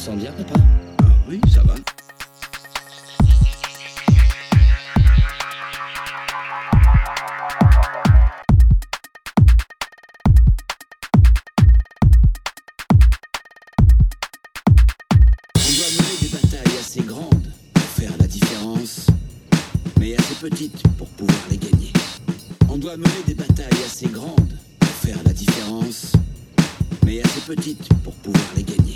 te sens bien, papa Ah oui, ça va. On doit mener des batailles assez grandes pour faire la différence, mais assez petites pour pouvoir les gagner. On doit mener des batailles assez grandes pour faire la différence, mais assez petites pour pouvoir les gagner.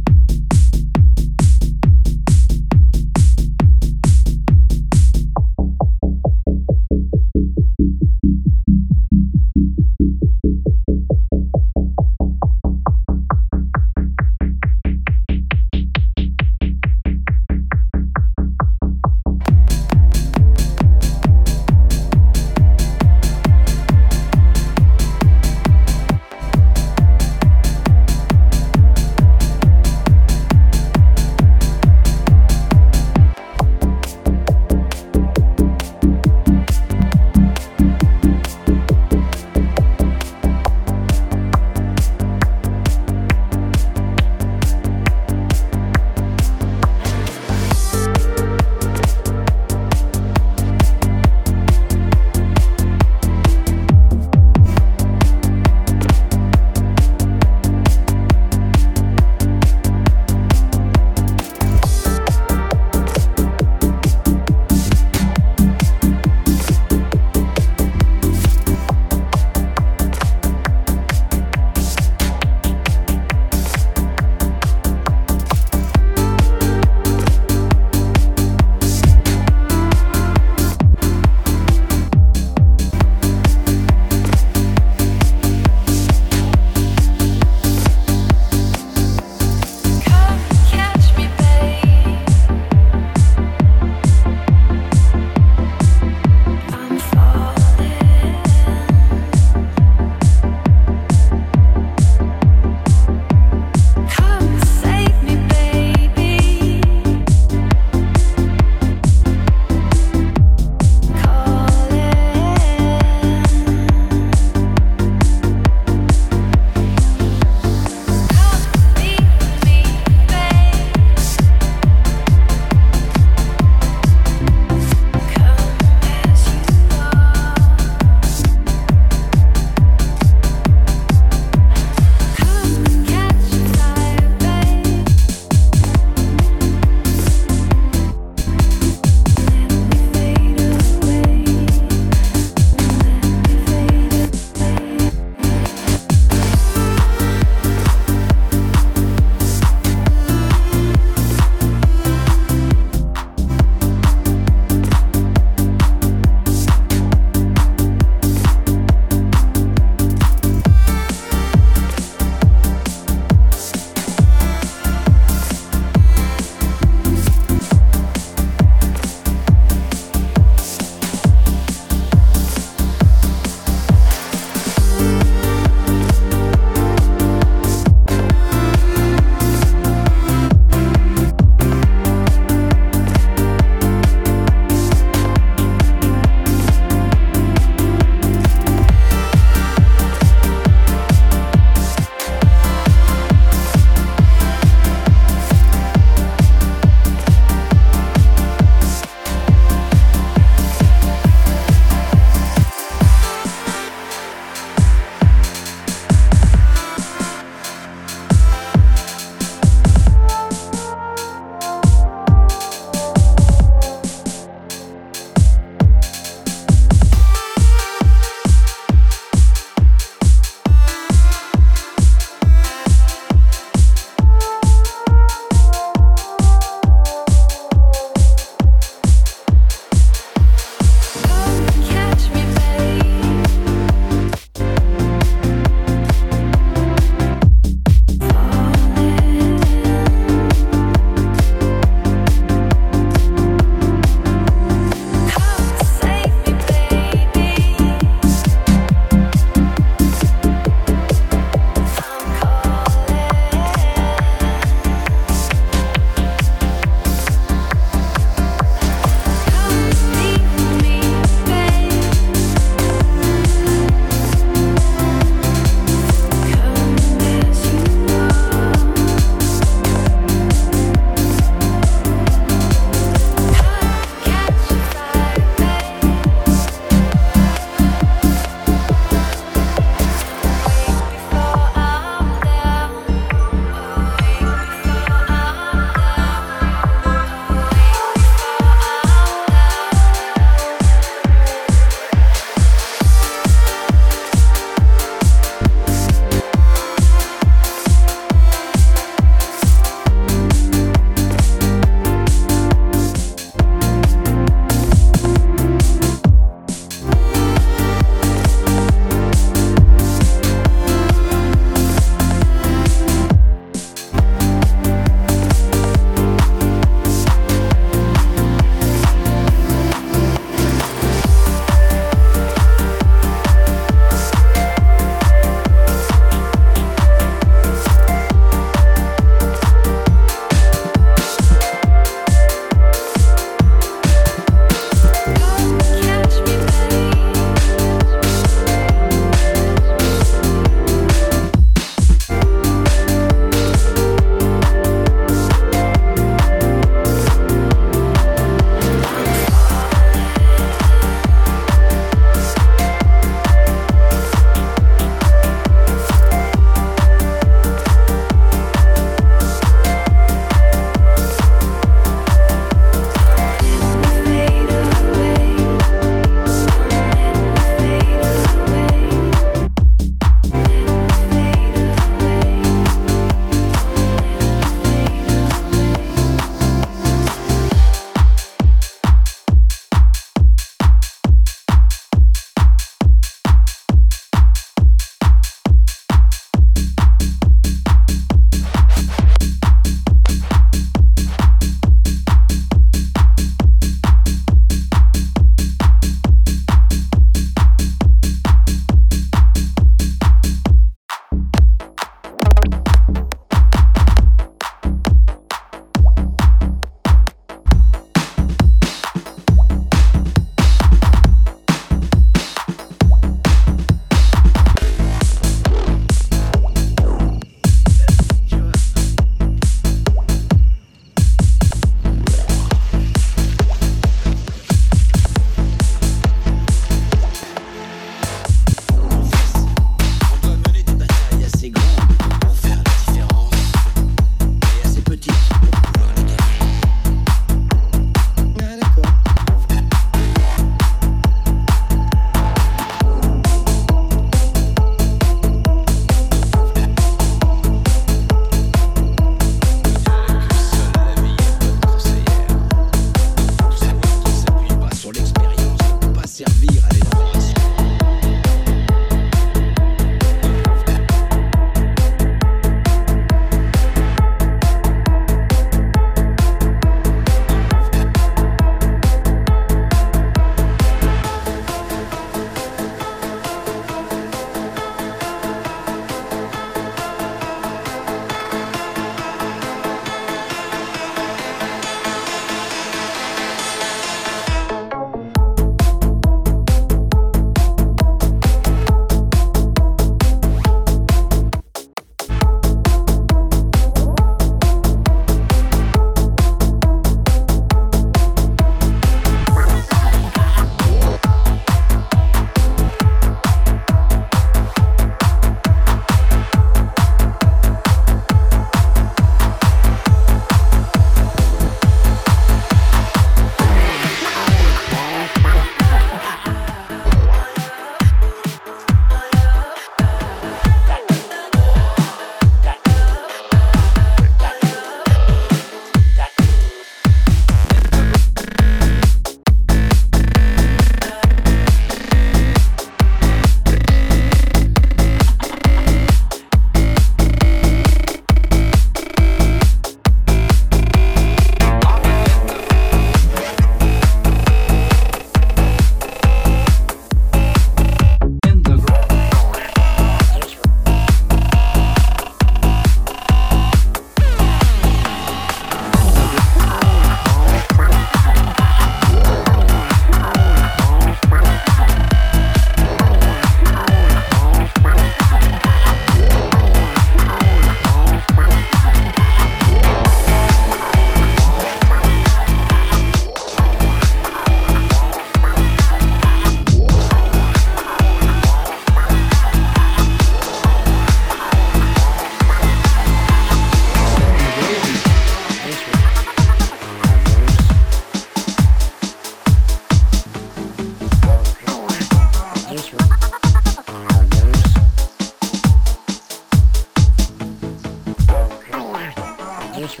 use,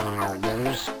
I'll.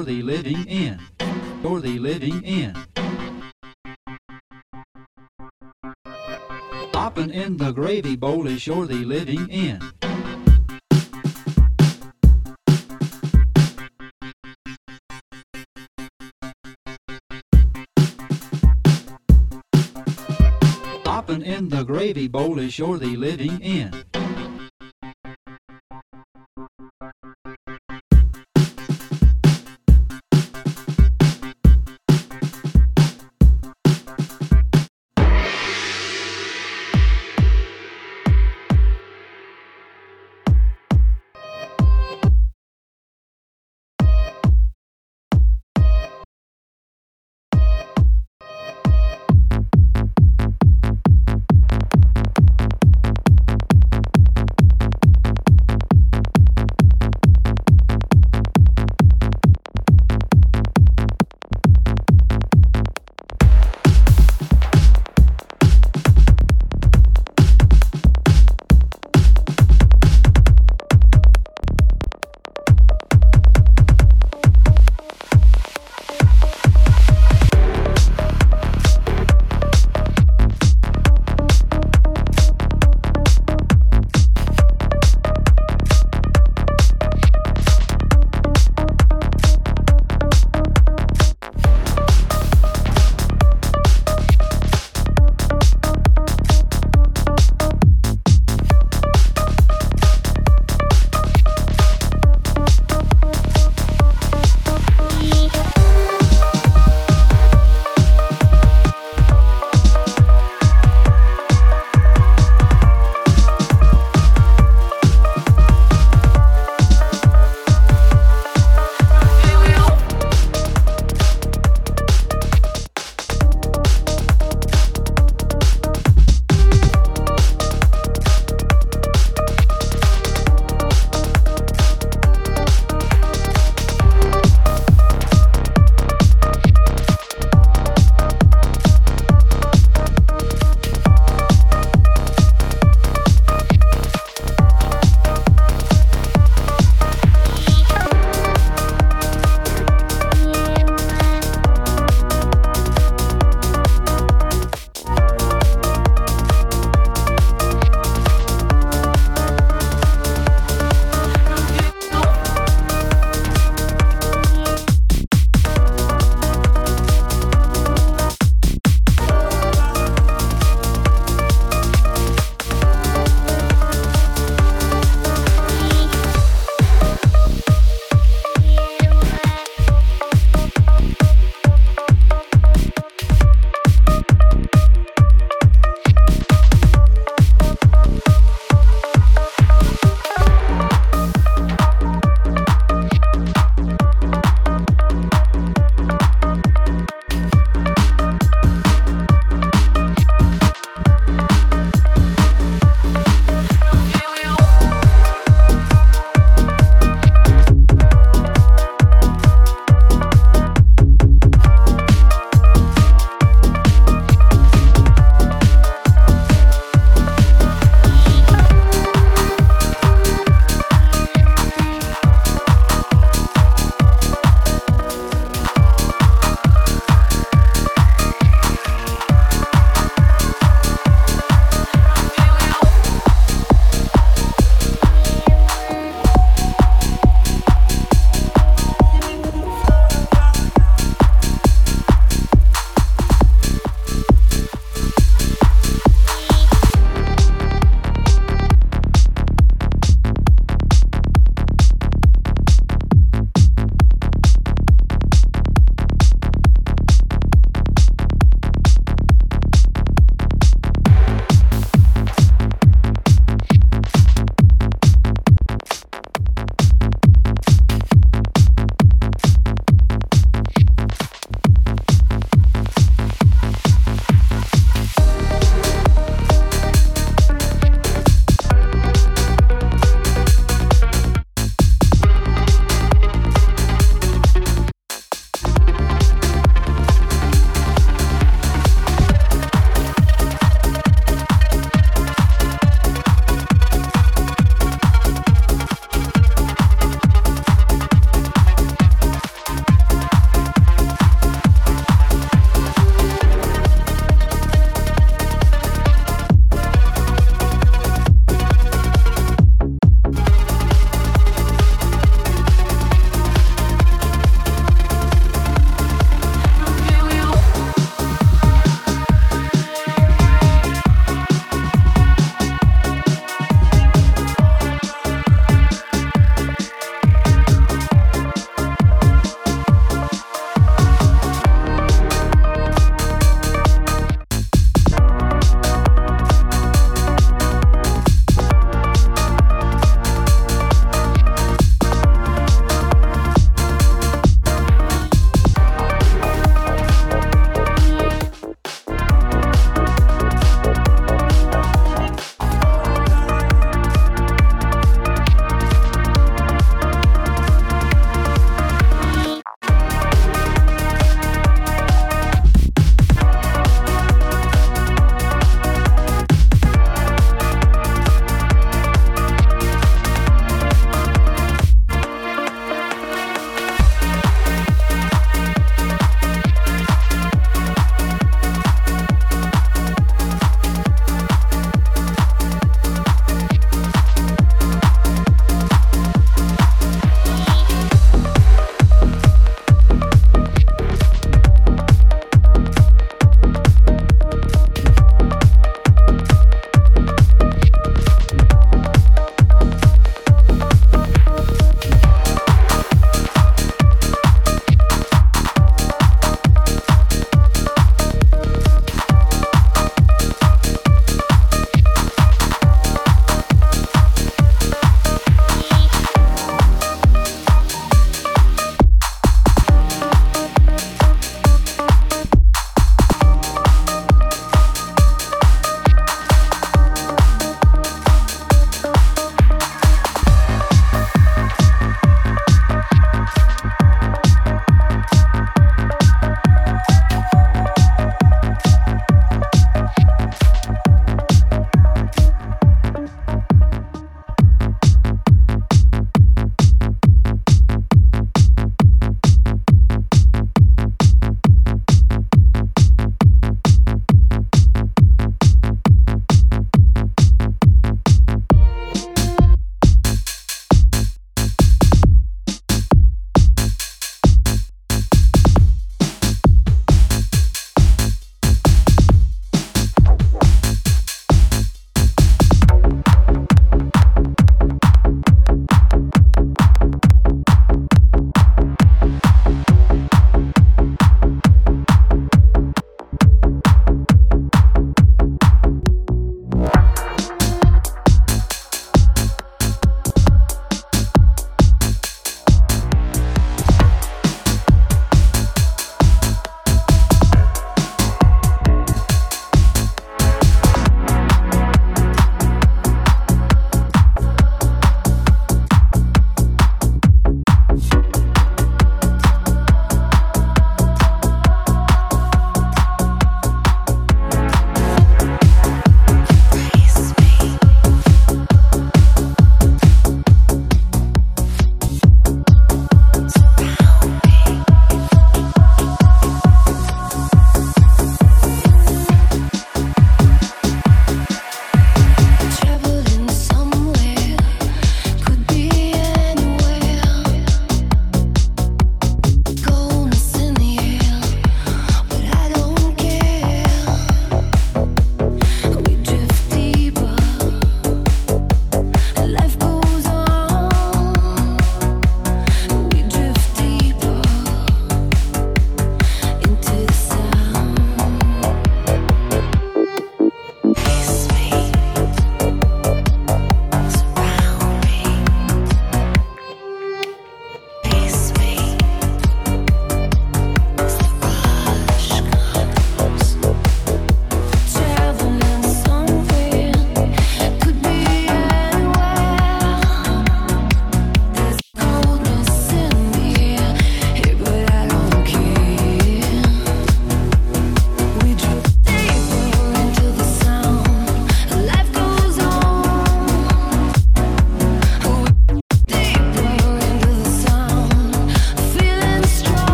You're the living in, You're the living in. Hopping in the gravy bowl is you're the living in. Hopping in the gravy bowl is you're the living in.